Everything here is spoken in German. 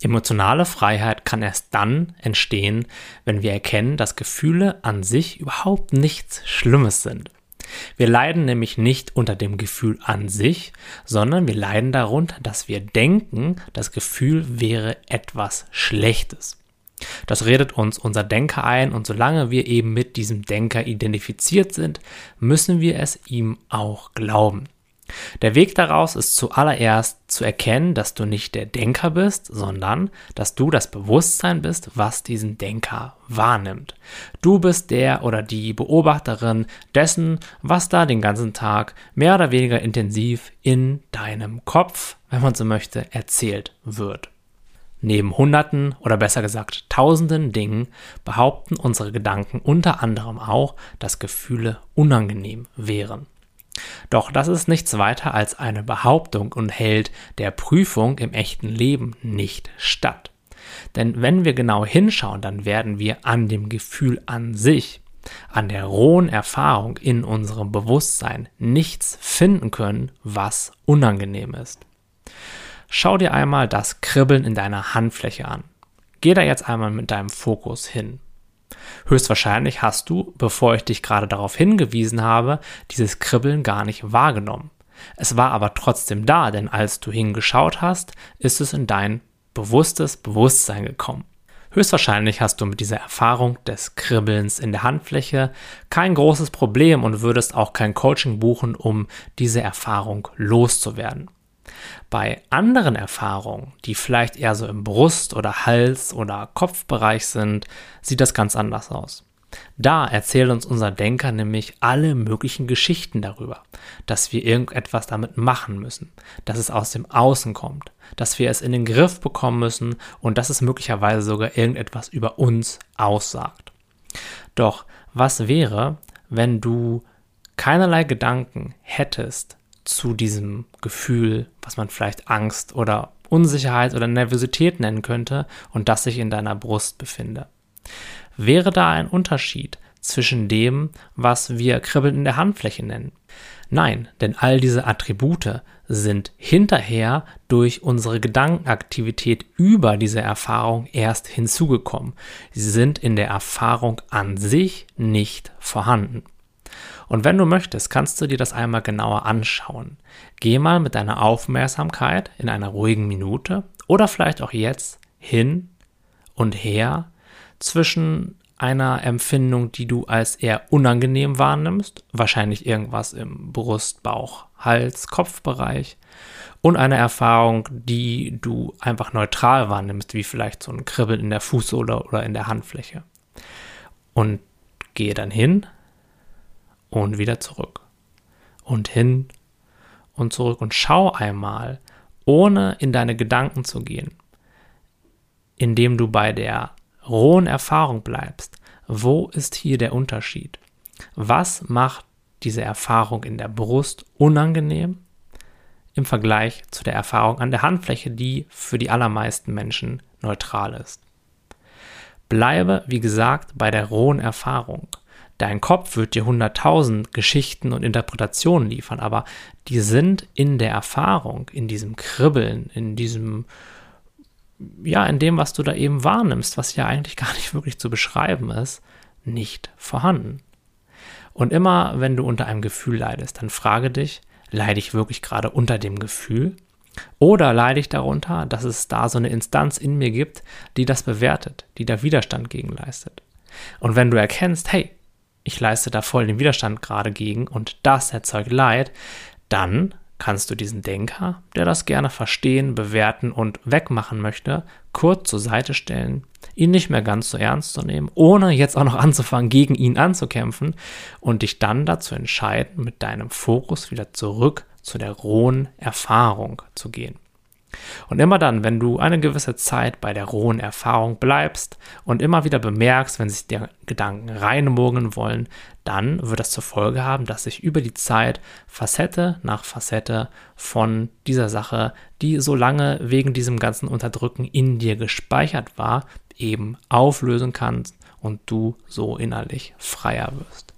Emotionale Freiheit kann erst dann entstehen, wenn wir erkennen, dass Gefühle an sich überhaupt nichts Schlimmes sind. Wir leiden nämlich nicht unter dem Gefühl an sich, sondern wir leiden darunter, dass wir denken, das Gefühl wäre etwas Schlechtes. Das redet uns unser Denker ein und solange wir eben mit diesem Denker identifiziert sind, müssen wir es ihm auch glauben. Der Weg daraus ist zuallererst zu erkennen, dass du nicht der Denker bist, sondern dass du das Bewusstsein bist, was diesen Denker wahrnimmt. Du bist der oder die Beobachterin dessen, was da den ganzen Tag mehr oder weniger intensiv in deinem Kopf, wenn man so möchte, erzählt wird. Neben Hunderten oder besser gesagt Tausenden Dingen behaupten unsere Gedanken unter anderem auch, dass Gefühle unangenehm wären. Doch das ist nichts weiter als eine Behauptung und hält der Prüfung im echten Leben nicht statt. Denn wenn wir genau hinschauen, dann werden wir an dem Gefühl an sich, an der rohen Erfahrung in unserem Bewusstsein nichts finden können, was unangenehm ist. Schau dir einmal das Kribbeln in deiner Handfläche an. Geh da jetzt einmal mit deinem Fokus hin. Höchstwahrscheinlich hast du, bevor ich dich gerade darauf hingewiesen habe, dieses Kribbeln gar nicht wahrgenommen. Es war aber trotzdem da, denn als du hingeschaut hast, ist es in dein bewusstes Bewusstsein gekommen. Höchstwahrscheinlich hast du mit dieser Erfahrung des Kribbelns in der Handfläche kein großes Problem und würdest auch kein Coaching buchen, um diese Erfahrung loszuwerden. Bei anderen Erfahrungen, die vielleicht eher so im Brust- oder Hals- oder Kopfbereich sind, sieht das ganz anders aus. Da erzählt uns unser Denker nämlich alle möglichen Geschichten darüber, dass wir irgendetwas damit machen müssen, dass es aus dem Außen kommt, dass wir es in den Griff bekommen müssen und dass es möglicherweise sogar irgendetwas über uns aussagt. Doch was wäre, wenn du keinerlei Gedanken hättest zu diesem Gefühl, was man vielleicht Angst oder Unsicherheit oder Nervosität nennen könnte und das sich in deiner Brust befinde. Wäre da ein Unterschied zwischen dem, was wir Kribbeln in der Handfläche nennen? Nein, denn all diese Attribute sind hinterher durch unsere Gedankenaktivität über diese Erfahrung erst hinzugekommen. Sie sind in der Erfahrung an sich nicht vorhanden. Und wenn du möchtest, kannst du dir das einmal genauer anschauen. Geh mal mit deiner Aufmerksamkeit in einer ruhigen Minute oder vielleicht auch jetzt hin und her zwischen einer Empfindung, die du als eher unangenehm wahrnimmst, wahrscheinlich irgendwas im Brust, Bauch, Hals, Kopfbereich, und einer Erfahrung, die du einfach neutral wahrnimmst, wie vielleicht so ein Kribbeln in der Fußsohle oder in der Handfläche. Und gehe dann hin, und wieder zurück. Und hin und zurück und schau einmal, ohne in deine Gedanken zu gehen, indem du bei der rohen Erfahrung bleibst. Wo ist hier der Unterschied? Was macht diese Erfahrung in der Brust unangenehm im Vergleich zu der Erfahrung an der Handfläche, die für die allermeisten Menschen neutral ist? Bleibe, wie gesagt, bei der rohen Erfahrung. Dein Kopf wird dir hunderttausend Geschichten und Interpretationen liefern, aber die sind in der Erfahrung, in diesem Kribbeln, in diesem, ja, in dem, was du da eben wahrnimmst, was ja eigentlich gar nicht wirklich zu beschreiben ist, nicht vorhanden. Und immer, wenn du unter einem Gefühl leidest, dann frage dich, leide ich wirklich gerade unter dem Gefühl? Oder leide ich darunter, dass es da so eine Instanz in mir gibt, die das bewertet, die da Widerstand gegen leistet? Und wenn du erkennst, hey, ich leiste da voll den Widerstand gerade gegen und das erzeugt Leid, dann kannst du diesen Denker, der das gerne verstehen, bewerten und wegmachen möchte, kurz zur Seite stellen, ihn nicht mehr ganz so ernst zu nehmen, ohne jetzt auch noch anzufangen, gegen ihn anzukämpfen und dich dann dazu entscheiden, mit deinem Fokus wieder zurück zu der rohen Erfahrung zu gehen. Und immer dann, wenn du eine gewisse Zeit bei der rohen Erfahrung bleibst und immer wieder bemerkst, wenn sich dir Gedanken reinmogeln wollen, dann wird das zur Folge haben, dass sich über die Zeit Facette nach Facette von dieser Sache, die so lange wegen diesem ganzen Unterdrücken in dir gespeichert war, eben auflösen kannst und du so innerlich freier wirst.